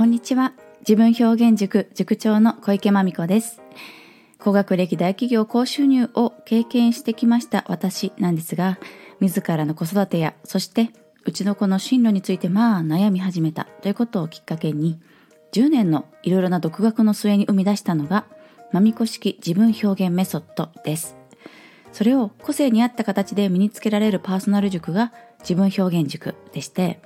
こんにちは。自分表現塾塾長の小池真美子です。高学歴大企業高収入を経験してきました私なんですが自らの子育てやそしてうちの子の進路についてまあ悩み始めたということをきっかけに10年のいろいろな独学の末に生み出したのがまみこ式自分表現メソッドです。それを個性に合った形で身につけられるパーソナル塾が自分表現塾でして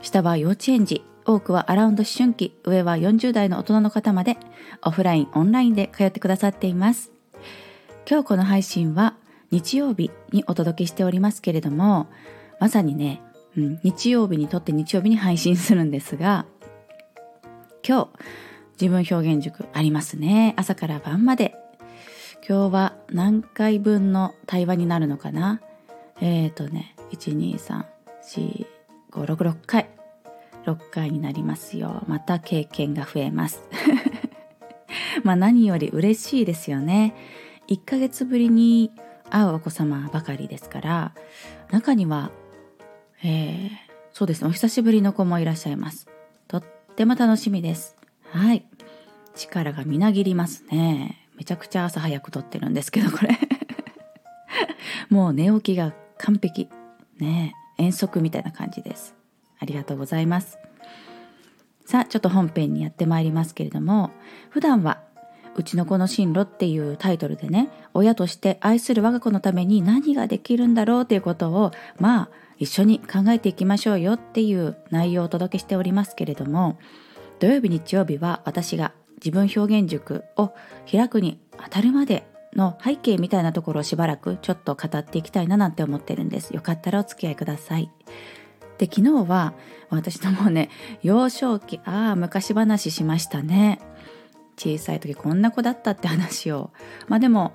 下は幼稚園児多くはアラウンド思春期上は40代の大人の方までオフラインオンラインで通ってくださっています。今日この配信は日曜日にお届けしておりますけれどもまさにね、うん、日曜日にとって日曜日に配信するんですが今日自分表現塾ありますね。朝から晩まで。今日は何回分の対話になるのかな。えっ、ー、とね1234566回。6回になりますよ。また経験が増えます。まあ何より嬉しいですよね。1ヶ月ぶりに会うお子様ばかりですから中には、えー、そうですね。お久しぶりの子もいらっしゃいます。とっても楽しみです。はい。力がみなぎりますね。めちゃくちゃ朝早く撮ってるんですけどこれ。もう寝起きが完璧。ね。遠足みたいな感じです。ありがとうございます。さあちょっと本編にやってまいりますけれども普段はうちの子の進路っていうタイトルでね親として愛する我が子のために何ができるんだろうということをまあ一緒に考えていきましょうよっていう内容をお届けしておりますけれども土曜日日曜日は私が自分表現塾を開くにあたるまでの背景みたいなところをしばらくちょっと語っていきたいななんて思ってるんです。よかったらお付き合いください。で昨日は私のもね幼少期ああ昔話しましたね。小さい時こんな子だったって話を。まあでも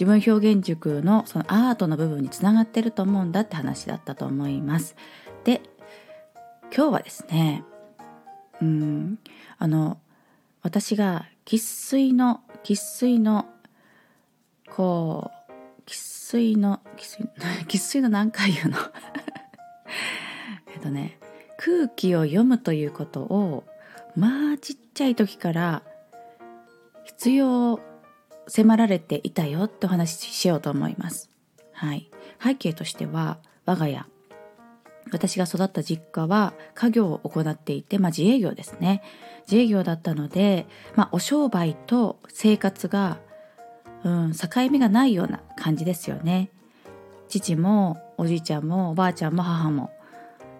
自分表現塾のそのアートの部分につながってると思うんだって話だったと思います。で今日はですねうんあの私が生粋の生粋のこう生粋の生粋の何回言うの？とね空気を読むということをまあちっちゃい時から必要迫られていたよってお話ししようと思います。はい、背景としては我が家。私が育った実家は家業を行っていて、まあ、自営業ですね。自営業だったので、まあ、お商売と生活が、うん、境目がないような感じですよね。父もおじいちゃんもおばあちゃんも母も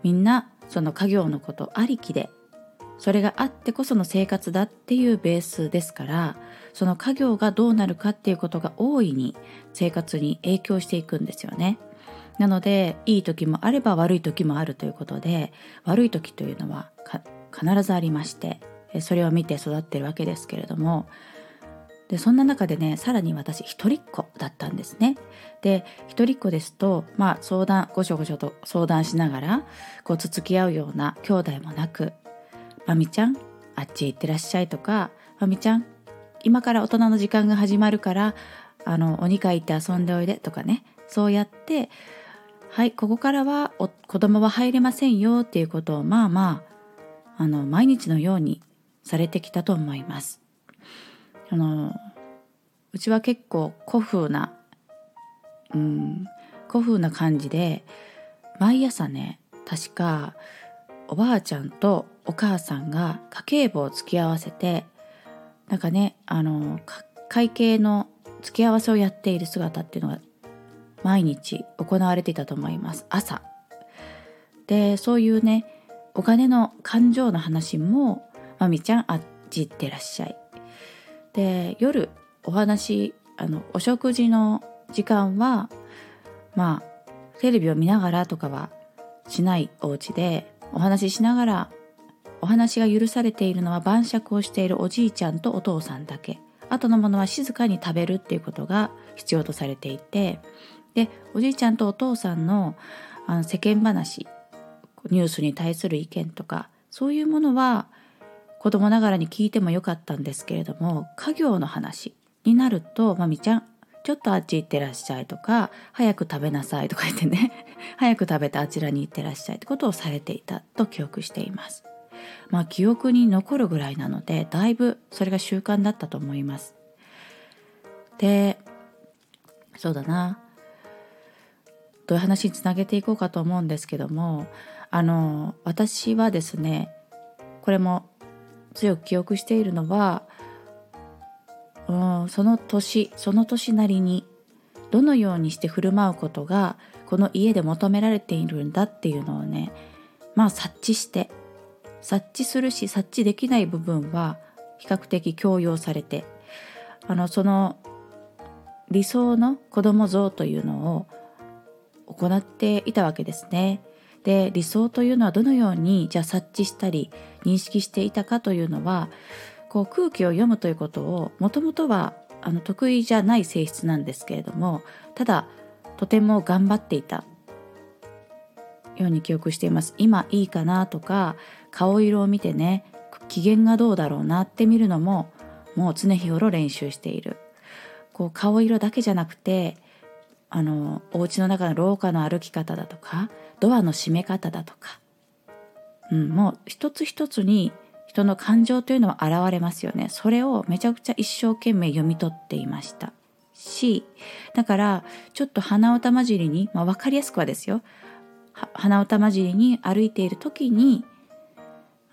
みんなその家業のことありきでそれがあってこその生活だっていうベースですからその家業がどうなるかっていうことが大いに生活に影響していくんですよね。なのでいい時もあれば悪い時もあるということで悪い時というのは必ずありましてそれを見て育ってるわけですけれどもでそんな中でねさらに私一人っ子だったんですね。で一人っ子ですとまあ相談ごしょごしょと相談しながらこうつつき合うような兄弟もなく「まみちゃんあっち行ってらっしゃい」とか「まみちゃん今から大人の時間が始まるからあのお二階行って遊んでおいで」とかねそうやって「はいここからはお子供は入れませんよ」っていうことをまあまああの毎日のようにされてきたと思います。あのうちは結構古風なうん古風な感じで毎朝ね確かおばあちゃんとお母さんが家計簿を付き合わせてなんかねあの会計の付き合わせをやっている姿っていうのが毎日行われていたと思います。朝。でそういうねお金の感情の話も「まみちゃんあっち行ってらっしゃい」で夜お話あのお食事の時間はまあテレビを見ながらとかはしないお家でお話ししながらお話が許されているのは晩酌をしているおじいちゃんとお父さんだけ。後のものは静かに食べるっていうことが必要とされていてでおじいちゃんとお父さんのあの世間話ニュースに対する意見とかそういうものは子供ながらに聞いてもよかったんですけれども家業の話になるとまみちゃんちょっとあっち行ってらっしゃいとか早く食べなさいとか言ってね 早く食べてあちらに行ってらっしゃいってことをされていたと記憶していますまあ記憶に残るぐらいなのでだいぶそれが習慣だったと思います。でそうだなどういう話につなげていこうかと思うんですけどもあの私はですねこれも強く記憶しているのはうんその年その年なりにどのようにして振る舞うことがこの家で求められているんだっていうのをねまあ察知して察知するし察知できない部分は比較的強要されてあのその理想の子供像というのを行っていたわけですね。で理想というのはどのようにじゃあ察知したり認識していたかというのはこう空気を読むということをもともとはあの得意じゃない性質なんですけれどもただとても頑張っていたように記憶しています。今いいかなとか顔色を見てね機嫌がどうだろうなって見るのももう常日頃練習している。こう顔色だけじゃなくてあのお家の中の廊下の歩き方だとかドアの閉め方だとか、うん、もう一つ一つに人の感情というのは現れますよね。それをめちゃくちゃ一生懸命読み取っていました。しだからちょっと鼻歌混じりに、まあ、分かりやすくはですよ。鼻歌混じりに歩いている時に、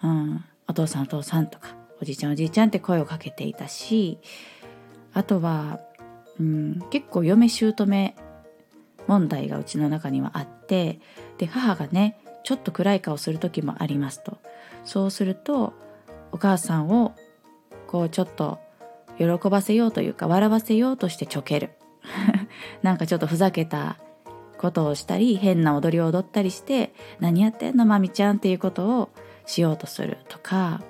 うん、お父さんお父さんとかおじいちゃんおじいちゃんって声をかけていたしあとは、うん、結構嫁姑問題がうちの中にはあってで母がねちょっと暗い顔する時もありますと。そうするとお母さんをこうちょっと喜ばせようというか笑わせようとしてちょける。なんかちょっとふざけたことをしたり変な踊りを踊ったりして何やってんのまみちゃんっていうことをしようとするとか。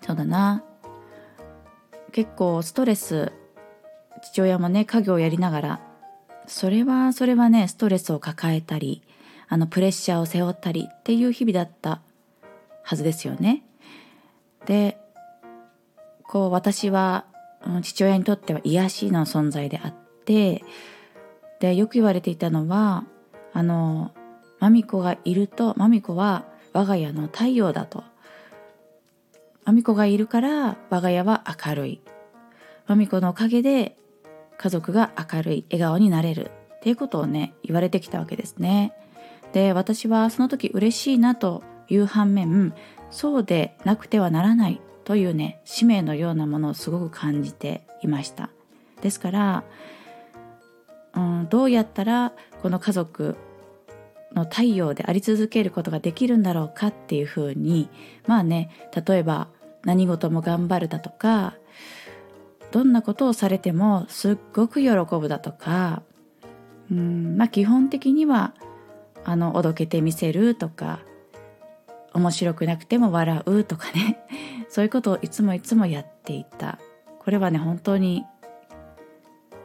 そうだな。結構ストレス父親もね家業をやりながらそれはそれはねストレスを抱えたりあのプレッシャーを背負ったりっていう日々だったはずですよね。でこう私は父親にとっては癒しの存在であってでよく言われていたのはあのマミコがいるとマミコは我が家の太陽だとマミコがいるから我が家は明るいマミコのおかげで家族が明るい笑顔になれるっていうことをね言われてきたわけですね。で私はその時嬉しいなという反面そうでなくてはならないというね使命のようなものをすごく感じていました。ですから、うん、どうやったらこの家族の太陽であり続けることができるんだろうかっていうふうにまあね例えば何事も頑張るだとかどんなことをされてもすっごく喜ぶだとか。うんまあ基本的にはあのおどけてみせるとか面白くなくても笑うとかね。そういうことをいつもいつもやっていた。これはね本当に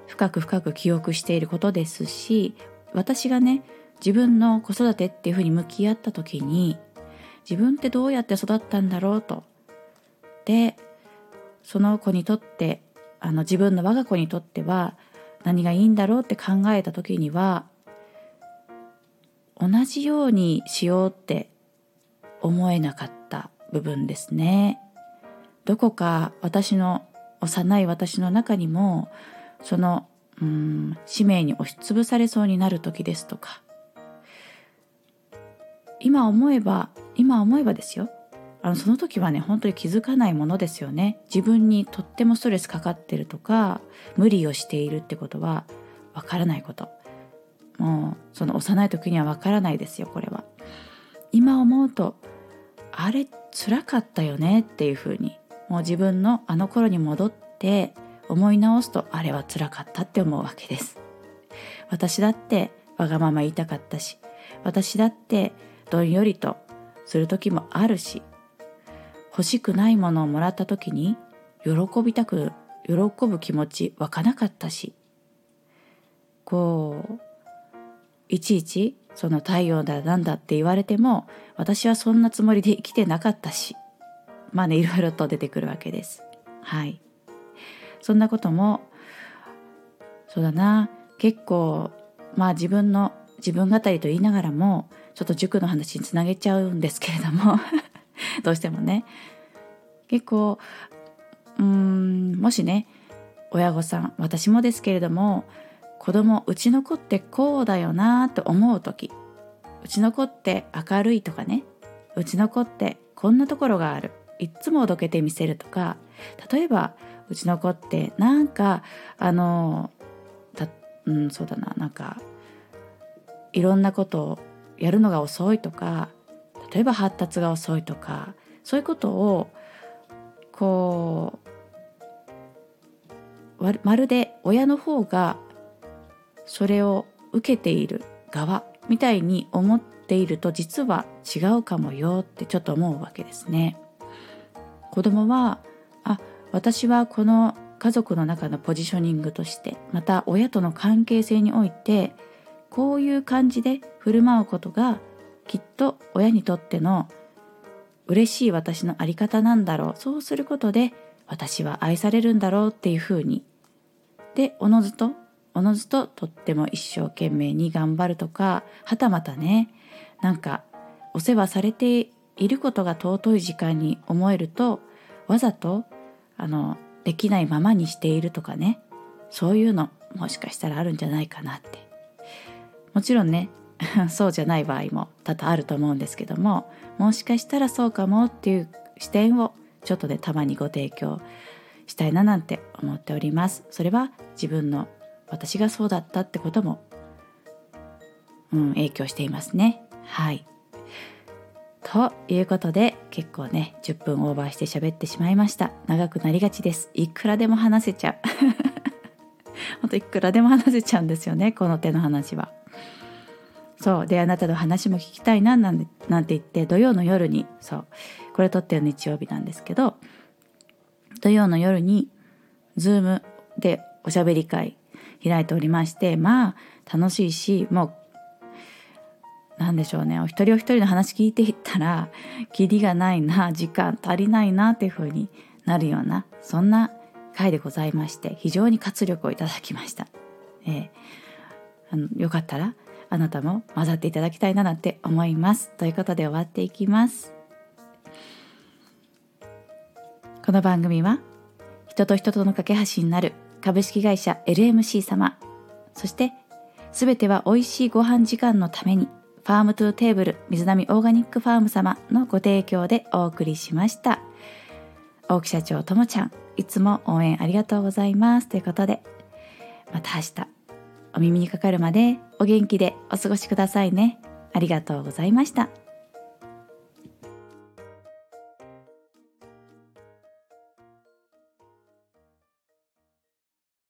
深く深く記憶していることですし私がね自分の子育てっていうふうに向き合った時に自分ってどうやって育ったんだろうと。でその子にとってあの自分の我が子にとっては何がいいんだろうって考えた時には同じようにしようって思えなかった部分ですね。どこか私の幼い私の中にもそのうん使命に押しつぶされそうになる時ですとか今思えば今思えばですよあのその時はね本当に気づかないものですよね。自分にとってもストレスかかってるとか無理をしているってことはわからないこと。もうその幼い時にはわからないですよこれは。今思うとあれ辛かったよねっていうふうにもう自分のあの頃に戻って思い直すとあれは辛かったって思うわけです。私だってわがまま言いたかったし私だってどんよりとする時もあるし欲しくないものをもらった時に喜びたく喜ぶ気持ち湧かなかったし。こういちいちその太陽だなんだって言われても私はそんなつもりで生きてなかったし。まあねいろいろと出てくるわけです。はい。そんなこともそうだな。結構まあ自分の自分語りと言いながらもちょっと塾の話につなげちゃうんですけれども。どうしてもね。結構うーんもしね親御さん私もですけれども子供うちの子ってこうだよなと思う時うちの子って明るいとかねうちの子ってこんなところがあるいっつもおどけてみせるとか例えばうちの子ってなんかあのうんそうだななんかいろんなことをやるのが遅いとか例えば発達が遅いとかそういうことをこうまるで親の方がそれを受けている側みたいに思っていると実は違うかもよってちょっと思うわけですね。子供はあ私はこの家族の中のポジショニングとしてまた親との関係性においてこういう感じで振る舞うことがきっと親にとっての嬉しい私の在り方なんだろう。そうすることで私は愛されるんだろうっていうふうに。でおのずとおのずととっても一生懸命に頑張るとかはたまたねなんかお世話されていることが尊い時間に思えるとわざとあのできないままにしているとかね。そういうのもしかしたらあるんじゃないかなって。もちろんね そうじゃない場合も多々あると思うんですけどももしかしたらそうかもっていう視点をちょっとでたまにご提供したいななんて思っております。それは自分の私がそうだったってことも、うん、影響していますね。はい。ということで結構ね10分オーバーして喋ってしまいました。長くなりがちです。いくらでも話せちゃう。ほんといくらでも話せちゃうんですよねこの手の話は。そう。であなたの話も聞きたいななんてなんて言って土曜の夜にそう。これ撮ってる日曜日なんですけど土曜の夜にズームでおしゃべり会開いておりましてまあ楽しいしもう何でしょうね。お一人お一人の話聞いていったらキリがないな時間足りないなっていう風になるようなそんな回でございまして非常に活力をいただきました。えー、あのよかったらあなたも混ざっていただきたいななんて思います。ということで終わっていきます。この番組は人と人との架け橋になる株式会社 LMC 様そして全ては美味しいご飯時間のために Farm to Table 水波オーガニックファーム様のご提供でお送りしました大木社長ともちゃんいつも応援ありがとうございますということでまた明日お耳にかかるまでお元気でお過ごしくださいね。ありがとうございました。